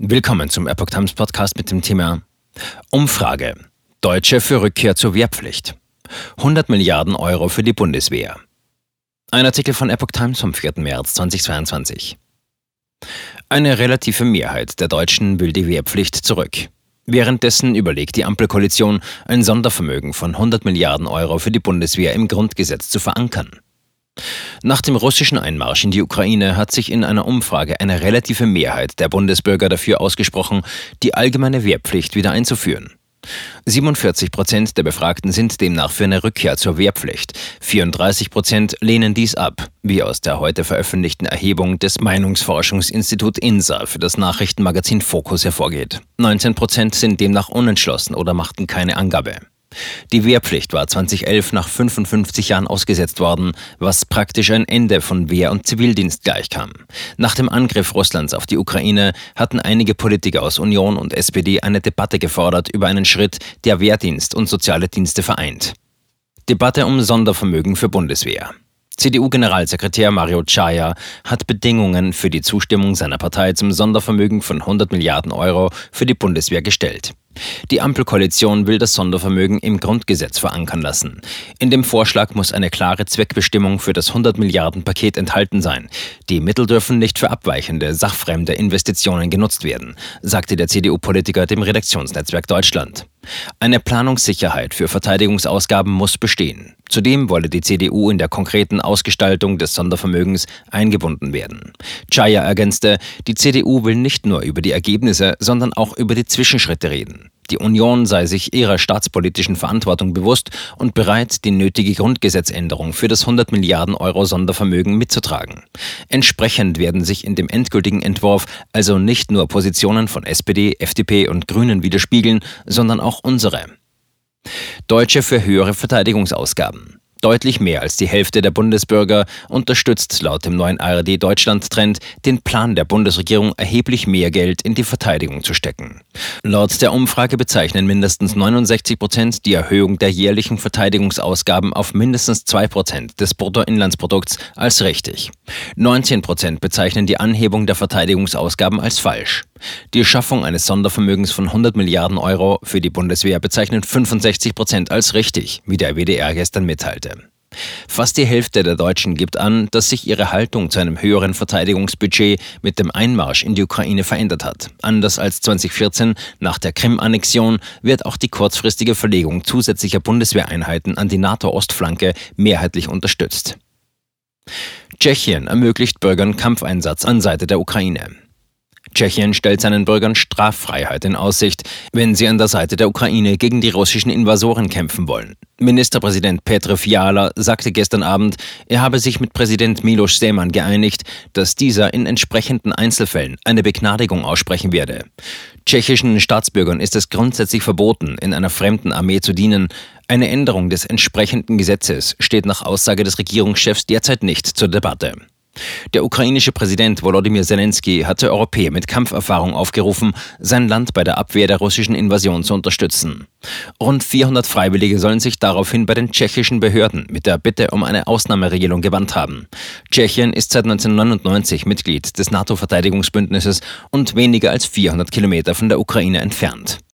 Willkommen zum Epoch Times Podcast mit dem Thema Umfrage. Deutsche für Rückkehr zur Wehrpflicht. 100 Milliarden Euro für die Bundeswehr. Ein Artikel von Epoch Times vom 4. März 2022. Eine relative Mehrheit der Deutschen will die Wehrpflicht zurück. Währenddessen überlegt die Ampelkoalition, ein Sondervermögen von 100 Milliarden Euro für die Bundeswehr im Grundgesetz zu verankern. Nach dem russischen Einmarsch in die Ukraine hat sich in einer Umfrage eine relative Mehrheit der Bundesbürger dafür ausgesprochen, die allgemeine Wehrpflicht wieder einzuführen. 47 Prozent der Befragten sind demnach für eine Rückkehr zur Wehrpflicht. 34 Prozent lehnen dies ab, wie aus der heute veröffentlichten Erhebung des Meinungsforschungsinstitut INSA für das Nachrichtenmagazin Focus hervorgeht. 19 Prozent sind demnach unentschlossen oder machten keine Angabe. Die Wehrpflicht war 2011 nach 55 Jahren ausgesetzt worden, was praktisch ein Ende von Wehr- und Zivildienst gleichkam. Nach dem Angriff Russlands auf die Ukraine hatten einige Politiker aus Union und SPD eine Debatte gefordert über einen Schritt, der Wehrdienst und soziale Dienste vereint. Debatte um Sondervermögen für Bundeswehr. CDU-Generalsekretär Mario Chaya hat Bedingungen für die Zustimmung seiner Partei zum Sondervermögen von 100 Milliarden Euro für die Bundeswehr gestellt. Die Ampelkoalition will das Sondervermögen im Grundgesetz verankern lassen. In dem Vorschlag muss eine klare Zweckbestimmung für das 100 Milliarden Paket enthalten sein. Die Mittel dürfen nicht für abweichende, sachfremde Investitionen genutzt werden, sagte der CDU-Politiker dem Redaktionsnetzwerk Deutschland. Eine Planungssicherheit für Verteidigungsausgaben muss bestehen. Zudem wolle die CDU in der konkreten Ausgestaltung des Sondervermögens eingebunden werden. Chaya ergänzte, die CDU will nicht nur über die Ergebnisse, sondern auch über die Zwischenschritte reden. Die Union sei sich ihrer staatspolitischen Verantwortung bewusst und bereit, die nötige Grundgesetzänderung für das 100 Milliarden Euro Sondervermögen mitzutragen. Entsprechend werden sich in dem endgültigen Entwurf also nicht nur Positionen von SPD, FDP und Grünen widerspiegeln, sondern auch unsere. Deutsche für höhere Verteidigungsausgaben. Deutlich mehr als die Hälfte der Bundesbürger unterstützt laut dem neuen ARD-Deutschland-Trend den Plan der Bundesregierung, erheblich mehr Geld in die Verteidigung zu stecken. Laut der Umfrage bezeichnen mindestens 69 Prozent die Erhöhung der jährlichen Verteidigungsausgaben auf mindestens 2 Prozent des Bruttoinlandsprodukts als richtig. 19 Prozent bezeichnen die Anhebung der Verteidigungsausgaben als falsch. Die Schaffung eines Sondervermögens von 100 Milliarden Euro für die Bundeswehr bezeichnen 65 Prozent als richtig, wie der WDR gestern mitteilte. Fast die Hälfte der Deutschen gibt an, dass sich ihre Haltung zu einem höheren Verteidigungsbudget mit dem Einmarsch in die Ukraine verändert hat. Anders als 2014 nach der Krim-Annexion wird auch die kurzfristige Verlegung zusätzlicher Bundeswehreinheiten an die NATO-Ostflanke mehrheitlich unterstützt. Tschechien ermöglicht Bürgern Kampfeinsatz an Seite der Ukraine. Tschechien stellt seinen Bürgern Straffreiheit in Aussicht, wenn sie an der Seite der Ukraine gegen die russischen Invasoren kämpfen wollen. Ministerpräsident Petr Fiala sagte gestern Abend, er habe sich mit Präsident Miloš Zeman geeinigt, dass dieser in entsprechenden Einzelfällen eine Begnadigung aussprechen werde. Tschechischen Staatsbürgern ist es grundsätzlich verboten, in einer fremden Armee zu dienen. Eine Änderung des entsprechenden Gesetzes steht nach Aussage des Regierungschefs derzeit nicht zur Debatte. Der ukrainische Präsident Volodymyr Zelensky hatte Europäer mit Kampferfahrung aufgerufen, sein Land bei der Abwehr der russischen Invasion zu unterstützen. Rund 400 Freiwillige sollen sich daraufhin bei den tschechischen Behörden mit der Bitte um eine Ausnahmeregelung gewandt haben. Tschechien ist seit 1999 Mitglied des NATO-Verteidigungsbündnisses und weniger als 400 Kilometer von der Ukraine entfernt.